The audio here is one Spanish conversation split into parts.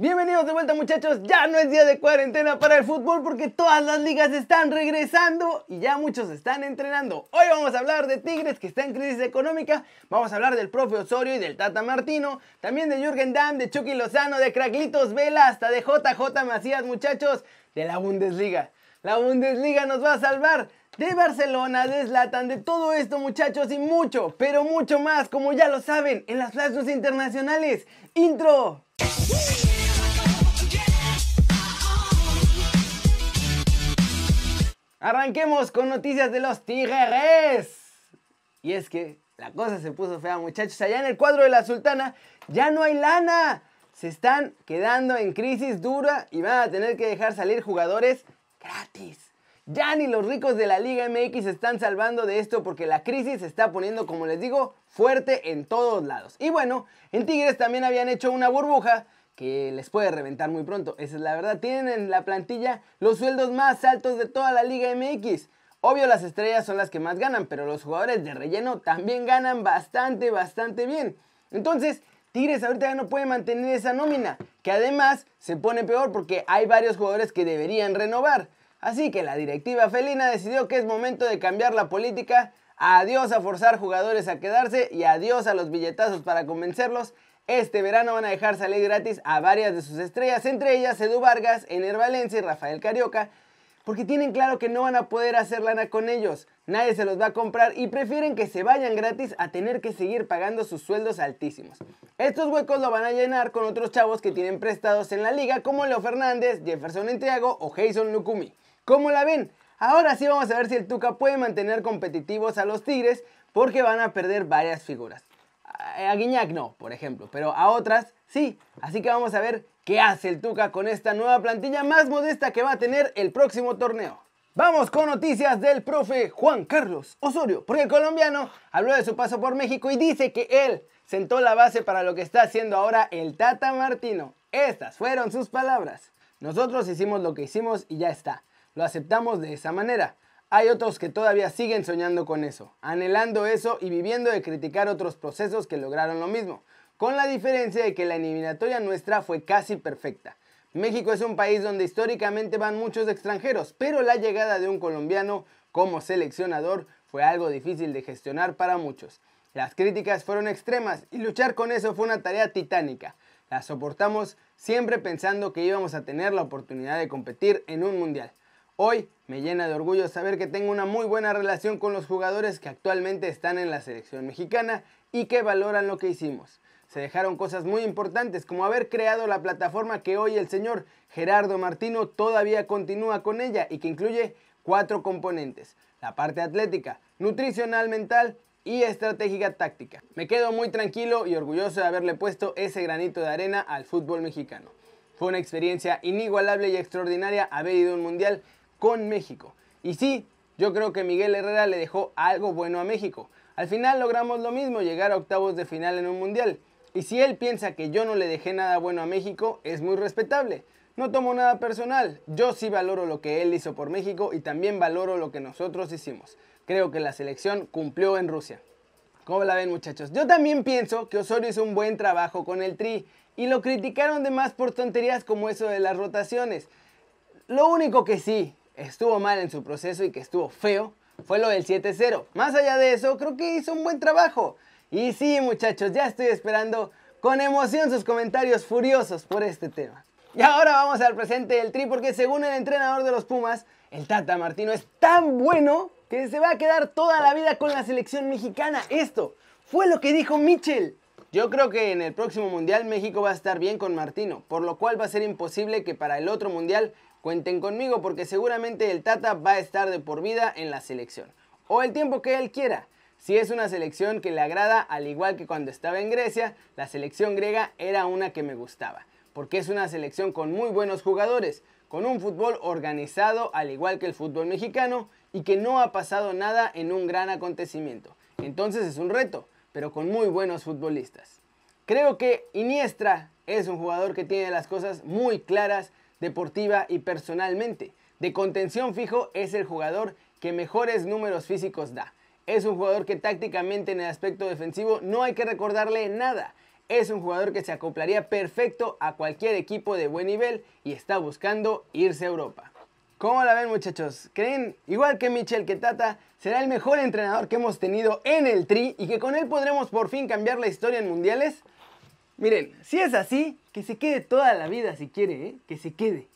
Bienvenidos de vuelta muchachos, ya no es día de cuarentena para el fútbol porque todas las ligas están regresando y ya muchos están entrenando. Hoy vamos a hablar de Tigres que está en crisis económica, vamos a hablar del profe Osorio y del Tata Martino, también de Jürgen Damm, de Chucky Lozano, de Craglitos Vela, hasta de JJ Macías muchachos, de la Bundesliga. La Bundesliga nos va a salvar de Barcelona, de Zlatan, de todo esto muchachos y mucho, pero mucho más, como ya lo saben, en las flashes internacionales. Intro. Arranquemos con noticias de los Tigres. Y es que la cosa se puso fea, muchachos. Allá en el cuadro de la Sultana ya no hay lana. Se están quedando en crisis dura y van a tener que dejar salir jugadores gratis. Ya ni los ricos de la Liga MX se están salvando de esto porque la crisis se está poniendo, como les digo, fuerte en todos lados. Y bueno, en Tigres también habían hecho una burbuja que les puede reventar muy pronto. Esa es la verdad. Tienen en la plantilla los sueldos más altos de toda la Liga MX. Obvio las estrellas son las que más ganan, pero los jugadores de relleno también ganan bastante, bastante bien. Entonces, Tigres ahorita ya no puede mantener esa nómina, que además se pone peor porque hay varios jugadores que deberían renovar. Así que la directiva felina decidió que es momento de cambiar la política. Adiós a forzar jugadores a quedarse y adiós a los billetazos para convencerlos este verano van a dejar salir gratis a varias de sus estrellas, entre ellas Edu Vargas, Ener Valencia y Rafael Carioca, porque tienen claro que no van a poder hacer lana con ellos. Nadie se los va a comprar y prefieren que se vayan gratis a tener que seguir pagando sus sueldos altísimos. Estos huecos lo van a llenar con otros chavos que tienen prestados en la liga como Leo Fernández, Jefferson Entriago o Jason Lukumi. ¿Cómo la ven? Ahora sí vamos a ver si el Tuca puede mantener competitivos a los Tigres porque van a perder varias figuras a Guiñac no, por ejemplo, pero a otras sí. Así que vamos a ver qué hace el Tuca con esta nueva plantilla más modesta que va a tener el próximo torneo. Vamos con noticias del profe Juan Carlos Osorio, porque el colombiano habló de su paso por México y dice que él sentó la base para lo que está haciendo ahora el Tata Martino. Estas fueron sus palabras. Nosotros hicimos lo que hicimos y ya está. Lo aceptamos de esa manera. Hay otros que todavía siguen soñando con eso, anhelando eso y viviendo de criticar otros procesos que lograron lo mismo, con la diferencia de que la eliminatoria nuestra fue casi perfecta. México es un país donde históricamente van muchos extranjeros, pero la llegada de un colombiano como seleccionador fue algo difícil de gestionar para muchos. Las críticas fueron extremas y luchar con eso fue una tarea titánica. La soportamos siempre pensando que íbamos a tener la oportunidad de competir en un mundial. Hoy me llena de orgullo saber que tengo una muy buena relación con los jugadores que actualmente están en la selección mexicana y que valoran lo que hicimos. Se dejaron cosas muy importantes como haber creado la plataforma que hoy el señor Gerardo Martino todavía continúa con ella y que incluye cuatro componentes. La parte atlética, nutricional, mental y estratégica táctica. Me quedo muy tranquilo y orgulloso de haberle puesto ese granito de arena al fútbol mexicano. Fue una experiencia inigualable y extraordinaria haber ido a un mundial con México. Y sí, yo creo que Miguel Herrera le dejó algo bueno a México. Al final logramos lo mismo, llegar a octavos de final en un mundial. Y si él piensa que yo no le dejé nada bueno a México, es muy respetable. No tomo nada personal, yo sí valoro lo que él hizo por México y también valoro lo que nosotros hicimos. Creo que la selección cumplió en Rusia. ¿Cómo la ven muchachos? Yo también pienso que Osorio hizo un buen trabajo con el Tri y lo criticaron de más por tonterías como eso de las rotaciones. Lo único que sí, estuvo mal en su proceso y que estuvo feo fue lo del 7-0. Más allá de eso, creo que hizo un buen trabajo. Y sí, muchachos, ya estoy esperando con emoción sus comentarios furiosos por este tema. Y ahora vamos al presente del Tri, porque según el entrenador de los Pumas, el Tata Martino es tan bueno que se va a quedar toda la vida con la selección mexicana. Esto fue lo que dijo Mitchell. Yo creo que en el próximo Mundial México va a estar bien con Martino, por lo cual va a ser imposible que para el otro Mundial Cuenten conmigo porque seguramente el Tata va a estar de por vida en la selección. O el tiempo que él quiera. Si es una selección que le agrada, al igual que cuando estaba en Grecia, la selección griega era una que me gustaba. Porque es una selección con muy buenos jugadores, con un fútbol organizado al igual que el fútbol mexicano y que no ha pasado nada en un gran acontecimiento. Entonces es un reto, pero con muy buenos futbolistas. Creo que Iniestra es un jugador que tiene las cosas muy claras deportiva y personalmente. De contención fijo es el jugador que mejores números físicos da. Es un jugador que tácticamente en el aspecto defensivo no hay que recordarle nada. es un jugador que se acoplaría perfecto a cualquier equipo de buen nivel y está buscando irse a Europa. ¿Cómo la ven muchachos? ¿Creen, igual que Michel, que Tata será el mejor entrenador que hemos tenido en el Tri y que con él podremos por fin cambiar la historia en mundiales? Miren, si es así, que se quede toda la vida si quiere, ¿eh? que se quede.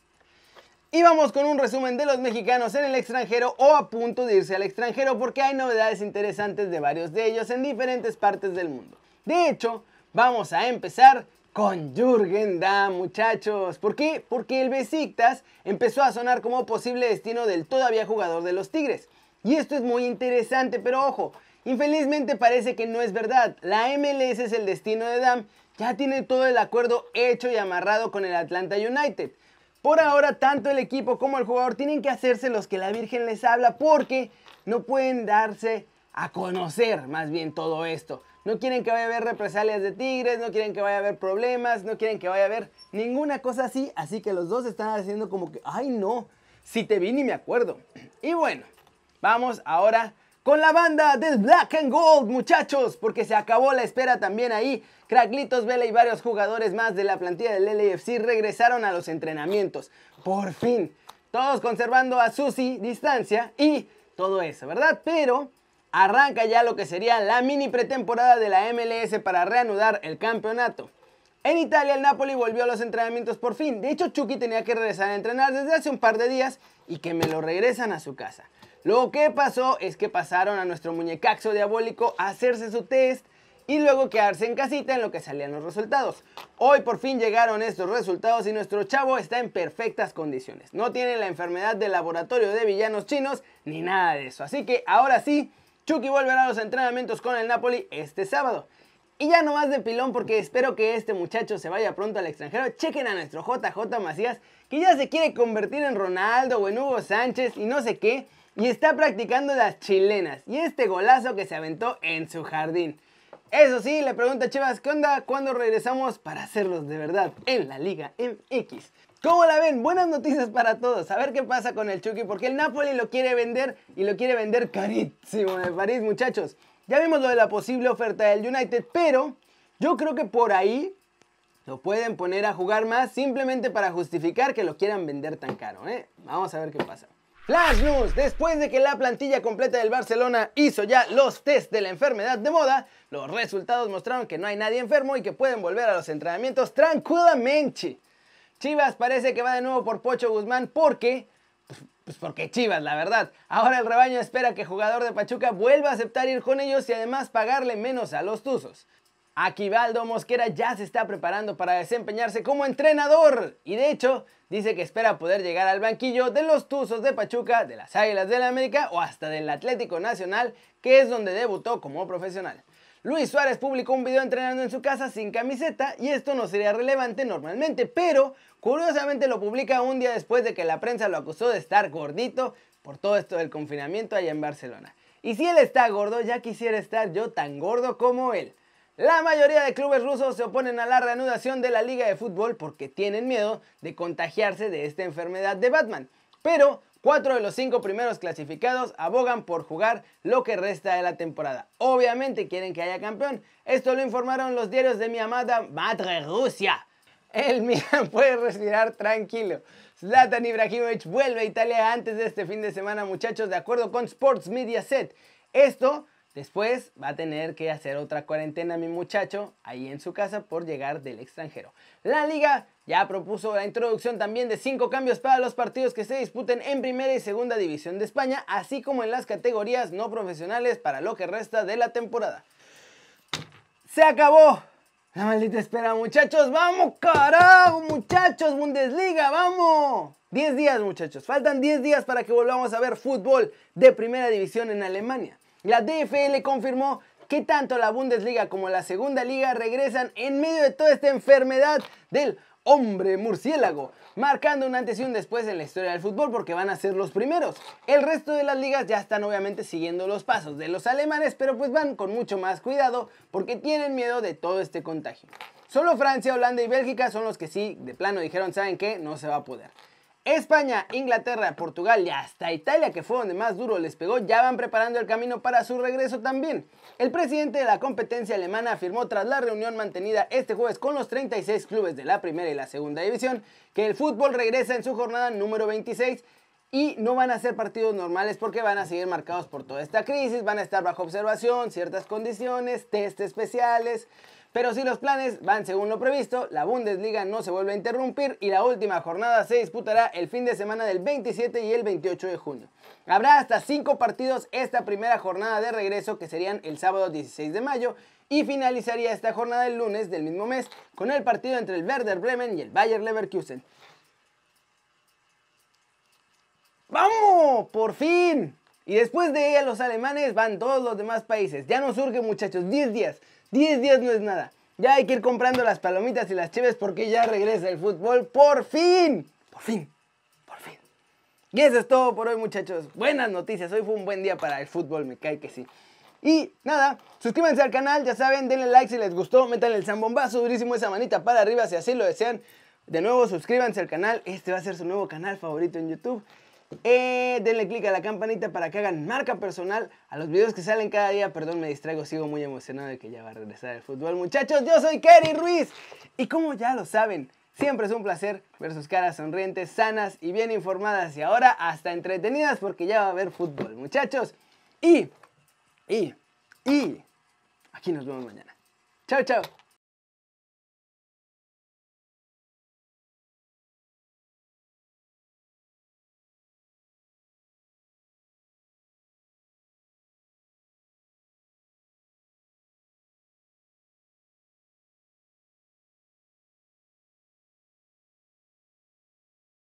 Y vamos con un resumen de los mexicanos en el extranjero o a punto de irse al extranjero porque hay novedades interesantes de varios de ellos en diferentes partes del mundo. De hecho, vamos a empezar con Jürgen Damm, muchachos. ¿Por qué? Porque el Besiktas empezó a sonar como posible destino del todavía jugador de los Tigres. Y esto es muy interesante, pero ojo, infelizmente parece que no es verdad. La MLS es el destino de Damm, ya tiene todo el acuerdo hecho y amarrado con el Atlanta United. Por ahora, tanto el equipo como el jugador tienen que hacerse los que la Virgen les habla porque no pueden darse a conocer más bien todo esto. No quieren que vaya a haber represalias de Tigres, no quieren que vaya a haber problemas, no quieren que vaya a haber ninguna cosa así. Así que los dos están haciendo como que, ay no, si te vi ni me acuerdo. Y bueno, vamos ahora con la banda del Black and Gold, muchachos, porque se acabó la espera también ahí. Cracklitos Vela y varios jugadores más de la plantilla del LAFC regresaron a los entrenamientos. Por fin, todos conservando a Susi distancia y todo eso, ¿verdad? Pero arranca ya lo que sería la mini pretemporada de la MLS para reanudar el campeonato. En Italia el Napoli volvió a los entrenamientos por fin. De hecho, Chucky tenía que regresar a entrenar desde hace un par de días y que me lo regresan a su casa. Lo que pasó es que pasaron a nuestro muñecaxo diabólico a hacerse su test y luego quedarse en casita en lo que salían los resultados. Hoy por fin llegaron estos resultados y nuestro chavo está en perfectas condiciones. No tiene la enfermedad del laboratorio de villanos chinos ni nada de eso. Así que ahora sí, Chucky volverá a los entrenamientos con el Napoli este sábado. Y ya no más de pilón porque espero que este muchacho se vaya pronto al extranjero. Chequen a nuestro JJ Macías que ya se quiere convertir en Ronaldo o en Hugo Sánchez y no sé qué y está practicando las chilenas y este golazo que se aventó en su jardín. Eso sí, le pregunta a Chivas, ¿qué onda? ¿Cuándo regresamos para hacerlos de verdad en la Liga MX? ¿Cómo la ven? Buenas noticias para todos. A ver qué pasa con el Chucky, porque el Napoli lo quiere vender y lo quiere vender carísimo de París, muchachos. Ya vimos lo de la posible oferta del United, pero yo creo que por ahí lo pueden poner a jugar más simplemente para justificar que lo quieran vender tan caro. ¿eh? Vamos a ver qué pasa. Flash News, después de que la plantilla completa del Barcelona hizo ya los test de la enfermedad de moda, los resultados mostraron que no hay nadie enfermo y que pueden volver a los entrenamientos tranquilamente. Chivas parece que va de nuevo por Pocho Guzmán porque... Pues, pues porque Chivas, la verdad. Ahora el rebaño espera que el jugador de Pachuca vuelva a aceptar ir con ellos y además pagarle menos a los Tuzos. Aquivaldo Mosquera ya se está preparando para desempeñarse como entrenador y de hecho dice que espera poder llegar al banquillo de los Tuzos de Pachuca, de las Águilas de la América o hasta del Atlético Nacional, que es donde debutó como profesional. Luis Suárez publicó un video entrenando en su casa sin camiseta y esto no sería relevante normalmente, pero curiosamente lo publica un día después de que la prensa lo acusó de estar gordito por todo esto del confinamiento allá en Barcelona. Y si él está gordo, ya quisiera estar yo tan gordo como él. La mayoría de clubes rusos se oponen a la reanudación de la liga de fútbol porque tienen miedo de contagiarse de esta enfermedad de Batman. Pero cuatro de los cinco primeros clasificados abogan por jugar lo que resta de la temporada. Obviamente quieren que haya campeón. Esto lo informaron los diarios de mi amada Madre Rusia. El Milan puede respirar tranquilo. Zlatan Ibrahimovic vuelve a Italia antes de este fin de semana, muchachos, de acuerdo con Sports Media Set. Esto Después va a tener que hacer otra cuarentena mi muchacho ahí en su casa por llegar del extranjero. La liga ya propuso la introducción también de cinco cambios para los partidos que se disputen en primera y segunda división de España, así como en las categorías no profesionales para lo que resta de la temporada. ¡Se acabó! La maldita espera, muchachos. ¡Vamos, carajo, muchachos! Bundesliga, ¡vamos! 10 días, muchachos. Faltan 10 días para que volvamos a ver fútbol de primera división en Alemania. La DFL confirmó que tanto la Bundesliga como la Segunda Liga regresan en medio de toda esta enfermedad del hombre murciélago, marcando un antes y un después en la historia del fútbol porque van a ser los primeros. El resto de las ligas ya están obviamente siguiendo los pasos de los alemanes, pero pues van con mucho más cuidado porque tienen miedo de todo este contagio. Solo Francia, Holanda y Bélgica son los que sí, de plano dijeron, ¿saben qué? No se va a poder. España, Inglaterra, Portugal y hasta Italia, que fue donde más duro les pegó, ya van preparando el camino para su regreso también. El presidente de la competencia alemana afirmó tras la reunión mantenida este jueves con los 36 clubes de la primera y la segunda división que el fútbol regresa en su jornada número 26 y no van a ser partidos normales porque van a seguir marcados por toda esta crisis, van a estar bajo observación, ciertas condiciones, test especiales. Pero si los planes van según lo previsto, la Bundesliga no se vuelve a interrumpir y la última jornada se disputará el fin de semana del 27 y el 28 de junio. Habrá hasta 5 partidos esta primera jornada de regreso que serían el sábado 16 de mayo y finalizaría esta jornada el lunes del mismo mes con el partido entre el Werder Bremen y el Bayer Leverkusen. ¡Vamos! ¡Por fin! Y después de ella los alemanes van todos los demás países. Ya no surge muchachos, 10 días. 10 días no es nada. Ya hay que ir comprando las palomitas y las cheves porque ya regresa el fútbol. ¡Por fin! ¡Por fin! ¡Por fin! Y eso es todo por hoy muchachos. Buenas noticias. Hoy fue un buen día para el fútbol, me cae que sí. Y nada, suscríbanse al canal, ya saben, denle like si les gustó, metan el zambombazo durísimo esa manita para arriba si así lo desean. De nuevo, suscríbanse al canal, este va a ser su nuevo canal favorito en YouTube. Eh, denle click a la campanita para que hagan marca personal a los videos que salen cada día. Perdón, me distraigo, sigo muy emocionado de que ya va a regresar el fútbol. Muchachos, yo soy Kerry Ruiz. Y como ya lo saben, siempre es un placer ver sus caras sonrientes, sanas y bien informadas. Y ahora hasta entretenidas porque ya va a haber fútbol, muchachos. Y, y, y, aquí nos vemos mañana. Chao, chao.